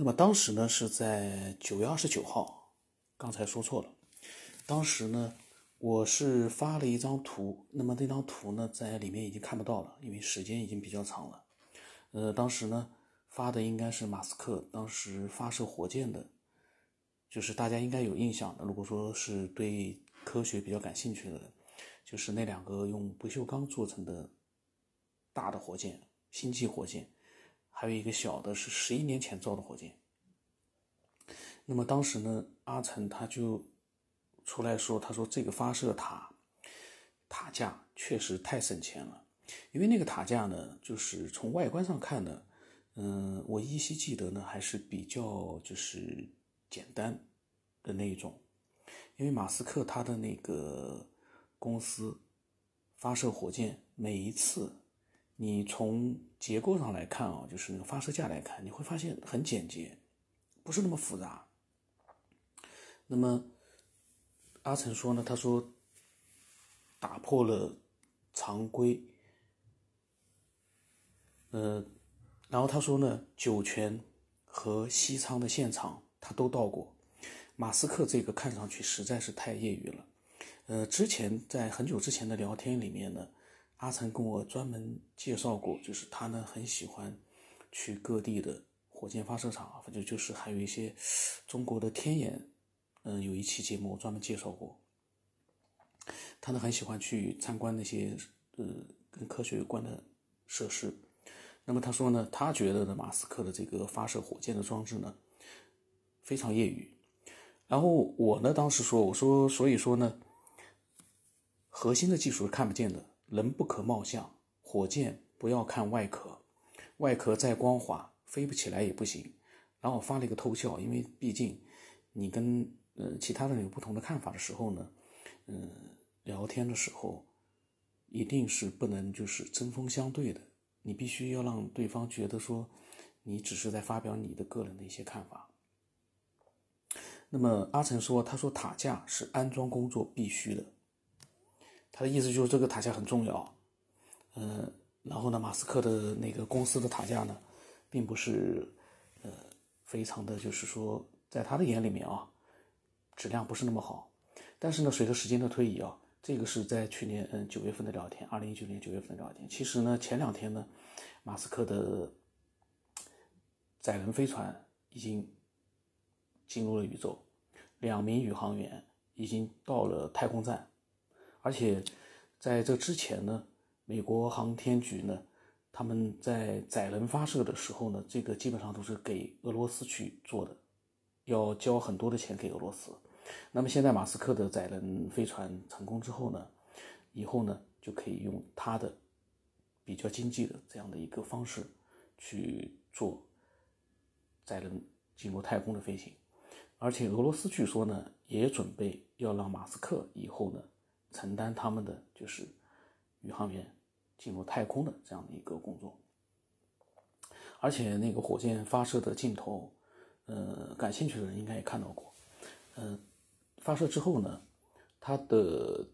那么当时呢是在九月二十九号，刚才说错了。当时呢，我是发了一张图，那么那张图呢在里面已经看不到了，因为时间已经比较长了。呃，当时呢发的应该是马斯克当时发射火箭的，就是大家应该有印象的。如果说是对科学比较感兴趣的，就是那两个用不锈钢做成的大的火箭，星际火箭。还有一个小的，是十一年前造的火箭。那么当时呢，阿成他就出来说：“他说这个发射塔塔架确实太省钱了，因为那个塔架呢，就是从外观上看呢，嗯，我依稀记得呢，还是比较就是简单的那一种。因为马斯克他的那个公司发射火箭，每一次。”你从结构上来看啊，就是那个发射架来看，你会发现很简洁，不是那么复杂。那么阿成说呢，他说打破了常规，呃，然后他说呢，酒泉和西昌的现场他都到过。马斯克这个看上去实在是太业余了，呃，之前在很久之前的聊天里面呢。阿成跟我专门介绍过，就是他呢很喜欢去各地的火箭发射场，反正就是还有一些中国的天眼，嗯，有一期节目我专门介绍过。他呢很喜欢去参观那些呃跟科学有关的设施。那么他说呢，他觉得呢马斯克的这个发射火箭的装置呢非常业余。然后我呢当时说，我说所以说呢，核心的技术是看不见的。人不可貌相，火箭不要看外壳，外壳再光滑，飞不起来也不行。然后发了一个偷笑，因为毕竟你跟呃其他的人有不同的看法的时候呢，嗯，聊天的时候一定是不能就是针锋相对的，你必须要让对方觉得说你只是在发表你的个人的一些看法。那么阿成说，他说塔架是安装工作必须的。他的意思就是这个塔架很重要，嗯，然后呢，马斯克的那个公司的塔架呢，并不是，呃，非常的就是说，在他的眼里面啊，质量不是那么好。但是呢，随着时间的推移啊，这个是在去年嗯九月份的聊天，二零一九年九月份的聊天。其实呢，前两天呢，马斯克的载人飞船已经进入了宇宙，两名宇航员已经到了太空站。而且，在这之前呢，美国航天局呢，他们在载人发射的时候呢，这个基本上都是给俄罗斯去做的，要交很多的钱给俄罗斯。那么现在马斯克的载人飞船成功之后呢，以后呢就可以用他的比较经济的这样的一个方式去做载人进入太空的飞行。而且俄罗斯据说呢，也准备要让马斯克以后呢。承担他们的就是宇航员进入太空的这样的一个工作，而且那个火箭发射的镜头，呃，感兴趣的人应该也看到过，呃，发射之后呢，它的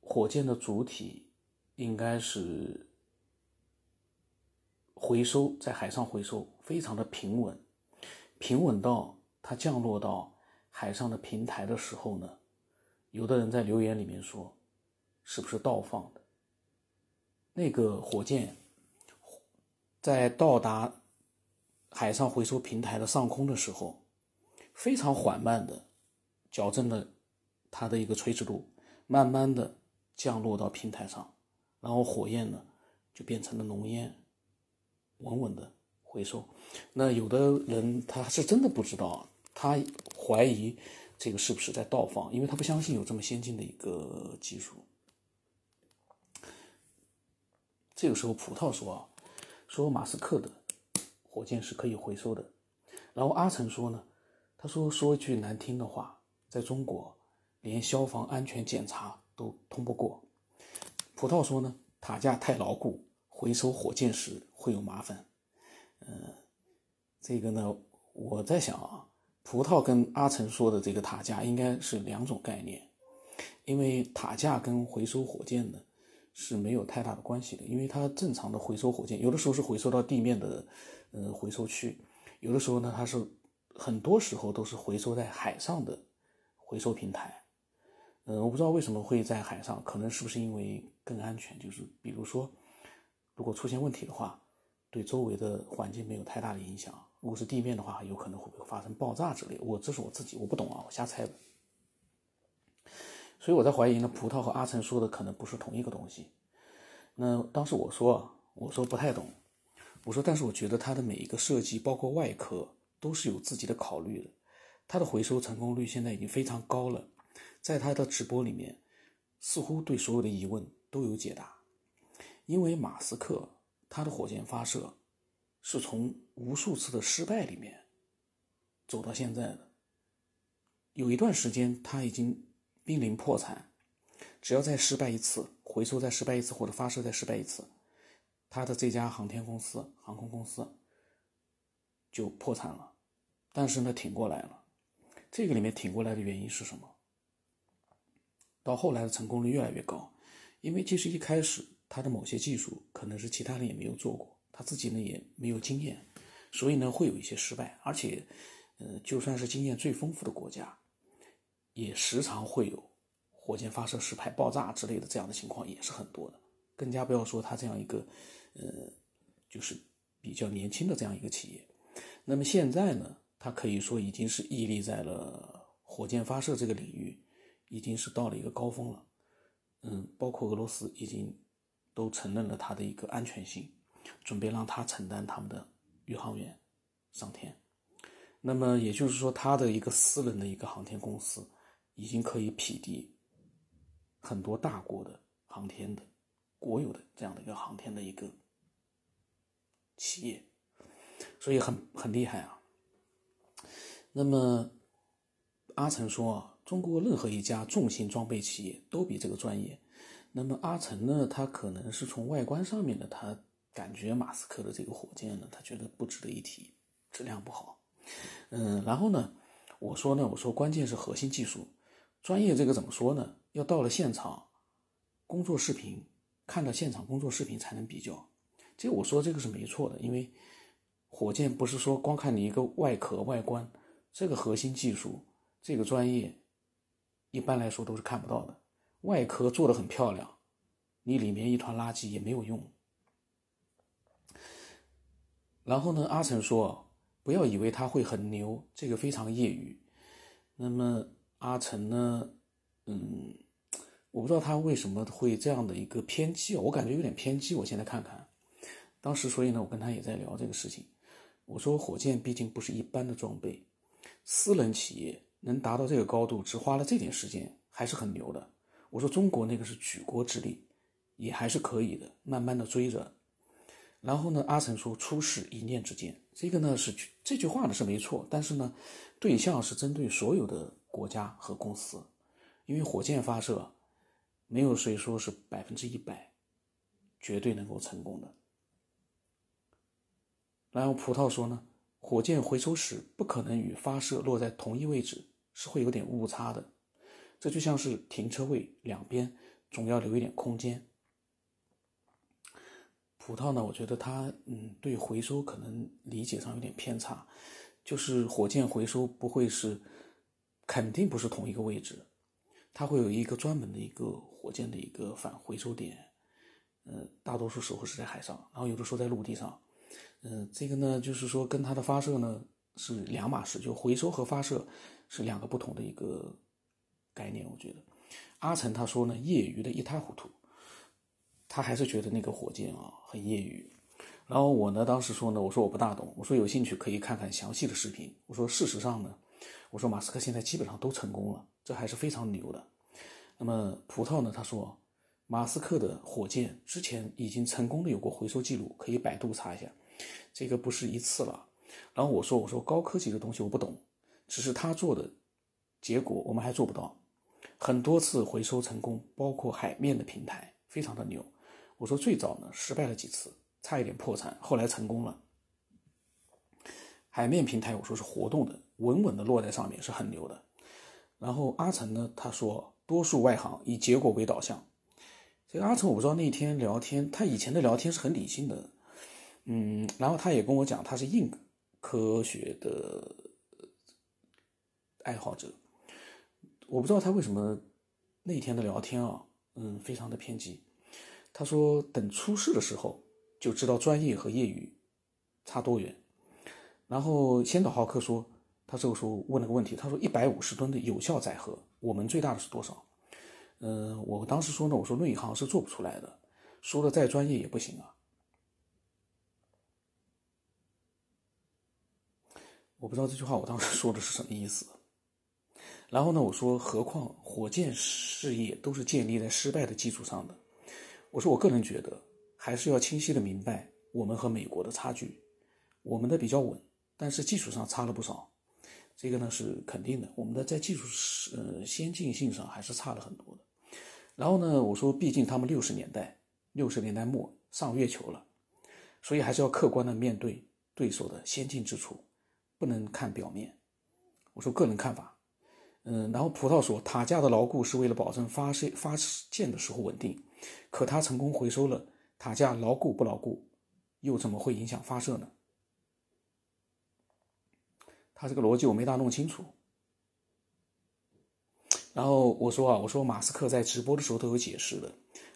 火箭的主体应该是回收在海上回收，非常的平稳，平稳到它降落到海上的平台的时候呢。有的人在留言里面说：“是不是倒放的？”那个火箭在到达海上回收平台的上空的时候，非常缓慢的矫正了它的一个垂直度，慢慢的降落到平台上，然后火焰呢就变成了浓烟，稳稳的回收。那有的人他是真的不知道，他怀疑。这个是不是在倒放？因为他不相信有这么先进的一个技术。这个时候，葡萄说啊，说马斯克的火箭是可以回收的。然后阿成说呢，他说说一句难听的话，在中国连消防安全检查都通不过。葡萄说呢，塔架太牢固，回收火箭时会有麻烦。嗯，这个呢，我在想啊。葡萄跟阿成说的这个塔架应该是两种概念，因为塔架跟回收火箭呢是没有太大的关系的，因为它正常的回收火箭有的时候是回收到地面的呃回收区，有的时候呢，它是很多时候都是回收在海上的回收平台。嗯，我不知道为什么会在海上，可能是不是因为更安全？就是比如说，如果出现问题的话，对周围的环境没有太大的影响。如果是地面的话，有可能会不会发生爆炸之类？我这是我自己，我不懂啊，我瞎猜的。所以我在怀疑呢，葡萄和阿成说的可能不是同一个东西。那当时我说，我说不太懂，我说但是我觉得它的每一个设计，包括外壳，都是有自己的考虑的。它的回收成功率现在已经非常高了。在他的直播里面，似乎对所有的疑问都有解答。因为马斯克他的火箭发射是从无数次的失败里面走到现在的。有一段时间他已经濒临破产，只要再失败一次，回收再失败一次，或者发射再失败一次，他的这家航天公司、航空公司就破产了。但是呢，挺过来了。这个里面挺过来的原因是什么？到后来的成功率越来越高，因为其实一开始他的某些技术可能是其他人也没有做过，自己呢也没有经验，所以呢会有一些失败，而且，呃，就算是经验最丰富的国家，也时常会有火箭发射失败、爆炸之类的这样的情况也是很多的，更加不要说他这样一个，呃，就是比较年轻的这样一个企业，那么现在呢，他可以说已经是屹立在了火箭发射这个领域。已经是到了一个高峰了，嗯，包括俄罗斯已经都承认了它的一个安全性，准备让他承担他们的宇航员上天。那么也就是说，他的一个私人的一个航天公司已经可以匹敌很多大国的航天的国有的这样的一个航天的一个企业，所以很很厉害啊。那么阿成说。中国任何一家重型装备企业都比这个专业。那么阿成呢？他可能是从外观上面的，他感觉马斯克的这个火箭呢，他觉得不值得一提，质量不好。嗯，然后呢，我说呢，我说关键是核心技术，专业这个怎么说呢？要到了现场工作视频，看到现场工作视频才能比较。这我说这个是没错的，因为火箭不是说光看你一个外壳外观，这个核心技术，这个专业。一般来说都是看不到的，外壳做的很漂亮，你里面一团垃圾也没有用。然后呢，阿成说，不要以为他会很牛，这个非常业余。那么阿成呢，嗯，我不知道他为什么会这样的一个偏激，我感觉有点偏激。我现在看看，当时所以呢，我跟他也在聊这个事情。我说，火箭毕竟不是一般的装备，私人企业。能达到这个高度，只花了这点时间，还是很牛的。我说中国那个是举国之力，也还是可以的，慢慢的追着。然后呢，阿成说出事一念之间，这个呢是这句话呢是没错，但是呢，对象是针对所有的国家和公司，因为火箭发射，没有谁说是百分之一百，绝对能够成功的。然后葡萄说呢，火箭回收时不可能与发射落在同一位置。是会有点误差的，这就像是停车位两边总要留一点空间。葡萄呢，我觉得他嗯对回收可能理解上有点偏差，就是火箭回收不会是肯定不是同一个位置，它会有一个专门的一个火箭的一个返回收点，呃，大多数时候是在海上，然后有的时候在陆地上，嗯，这个呢就是说跟它的发射呢是两码事，就回收和发射。是两个不同的一个概念，我觉得阿成他说呢，业余的一塌糊涂，他还是觉得那个火箭啊很业余。然后我呢，当时说呢，我说我不大懂，我说有兴趣可以看看详细的视频。我说事实上呢，我说马斯克现在基本上都成功了，这还是非常牛的。那么葡萄呢，他说马斯克的火箭之前已经成功的有过回收记录，可以百度查一下，这个不是一次了。然后我说我说高科技的东西我不懂。只是他做的结果，我们还做不到。很多次回收成功，包括海面的平台，非常的牛。我说最早呢失败了几次，差一点破产，后来成功了。海面平台我说是活动的，稳稳的落在上面是很牛的。然后阿成呢，他说多数外行以结果为导向。这个阿成我不知道那天聊天，他以前的聊天是很理性的，嗯，然后他也跟我讲他是硬科学的爱好者。我不知道他为什么那天的聊天啊，嗯，非常的偏激。他说等出事的时候就知道专业和业余差多远。然后先导浩克说，他这个时候问了个问题，他说一百五十吨的有效载荷，我们最大的是多少？嗯，我当时说呢，我说内行是做不出来的，说的再专业也不行啊。我不知道这句话我当时说的是什么意思。然后呢，我说，何况火箭事业都是建立在失败的基础上的。我说，我个人觉得还是要清晰的明白我们和美国的差距。我们的比较稳，但是技术上差了不少，这个呢是肯定的。我们的在技术呃先进性上还是差了很多的。然后呢，我说，毕竟他们六十年代六十年代末上月球了，所以还是要客观的面对对手的先进之处。不能看表面，我说个人看法，嗯，然后葡萄说塔架的牢固是为了保证发射发箭的时候稳定，可他成功回收了塔架牢固不牢固，又怎么会影响发射呢？他这个逻辑我没大弄清楚。然后我说啊，我说马斯克在直播的时候都有解释的，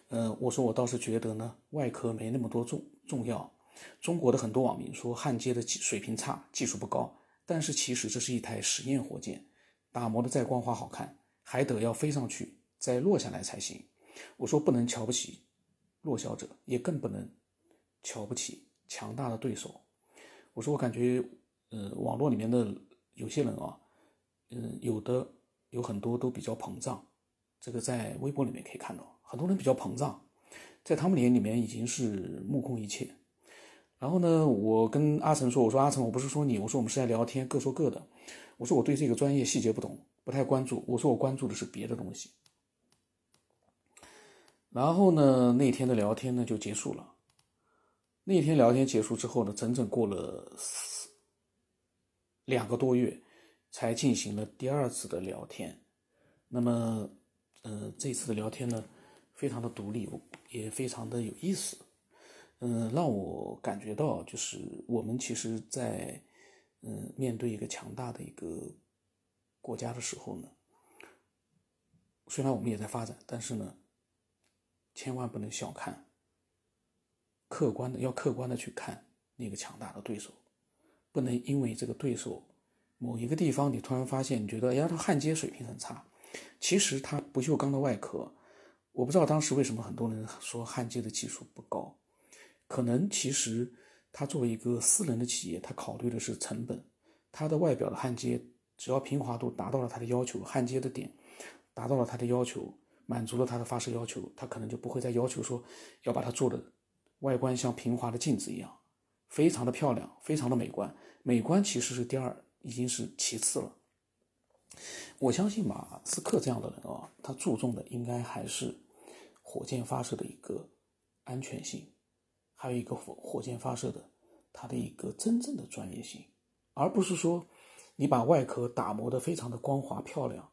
嗯，我说我倒是觉得呢，外壳没那么多重重要。中国的很多网民说焊接的水平差，技术不高。但是其实这是一台实验火箭，打磨的再光滑好看，还得要飞上去再落下来才行。我说不能瞧不起弱小者，也更不能瞧不起强大的对手。我说我感觉，呃，网络里面的有些人啊，嗯，有的有很多都比较膨胀。这个在微博里面可以看到，很多人比较膨胀，在他们眼里面已经是目空一切。然后呢，我跟阿成说：“我说阿成，我不是说你，我说我们是在聊天，各说各的。我说我对这个专业细节不懂，不太关注。我说我关注的是别的东西。”然后呢，那天的聊天呢就结束了。那天聊天结束之后呢，整整过了两个多月，才进行了第二次的聊天。那么，呃，这次的聊天呢，非常的独立，也非常的有意思。嗯，让我感觉到，就是我们其实，在嗯面对一个强大的一个国家的时候呢，虽然我们也在发展，但是呢，千万不能小看，客观的要客观的去看那个强大的对手，不能因为这个对手某一个地方，你突然发现你觉得，哎呀，他焊接水平很差，其实他不锈钢的外壳，我不知道当时为什么很多人说焊接的技术不高。可能其实他作为一个私人的企业，他考虑的是成本。它的外表的焊接，只要平滑度达到了他的要求，焊接的点达到了他的要求，满足了他的发射要求，他可能就不会再要求说要把它做的外观像平滑的镜子一样，非常的漂亮，非常的美观。美观其实是第二，已经是其次了。我相信马斯克这样的人啊，他注重的应该还是火箭发射的一个安全性。还有一个火火箭发射的，它的一个真正的专业性，而不是说你把外壳打磨得非常的光滑漂亮，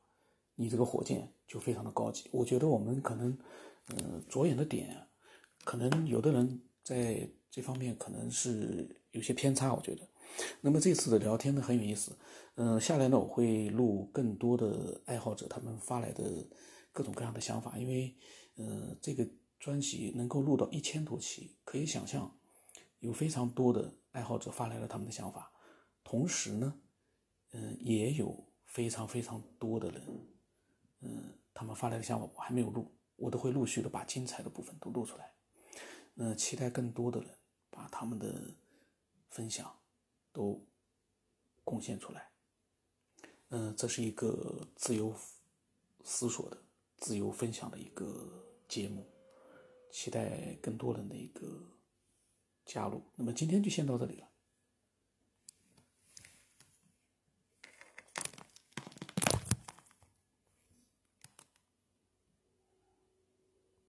你这个火箭就非常的高级。我觉得我们可能，嗯，着眼的点，可能有的人在这方面可能是有些偏差。我觉得，那么这次的聊天呢很有意思，嗯，下来呢我会录更多的爱好者他们发来的各种各样的想法，因为，呃，这个。专辑能够录到一千多期，可以想象，有非常多的爱好者发来了他们的想法，同时呢，嗯，也有非常非常多的人，嗯，他们发来的想法我还没有录，我都会陆续的把精彩的部分都录出来，嗯，期待更多的人把他们的分享都贡献出来，嗯，这是一个自由思索的、自由分享的一个节目。期待更多人的一个加入。那么今天就先到这里了。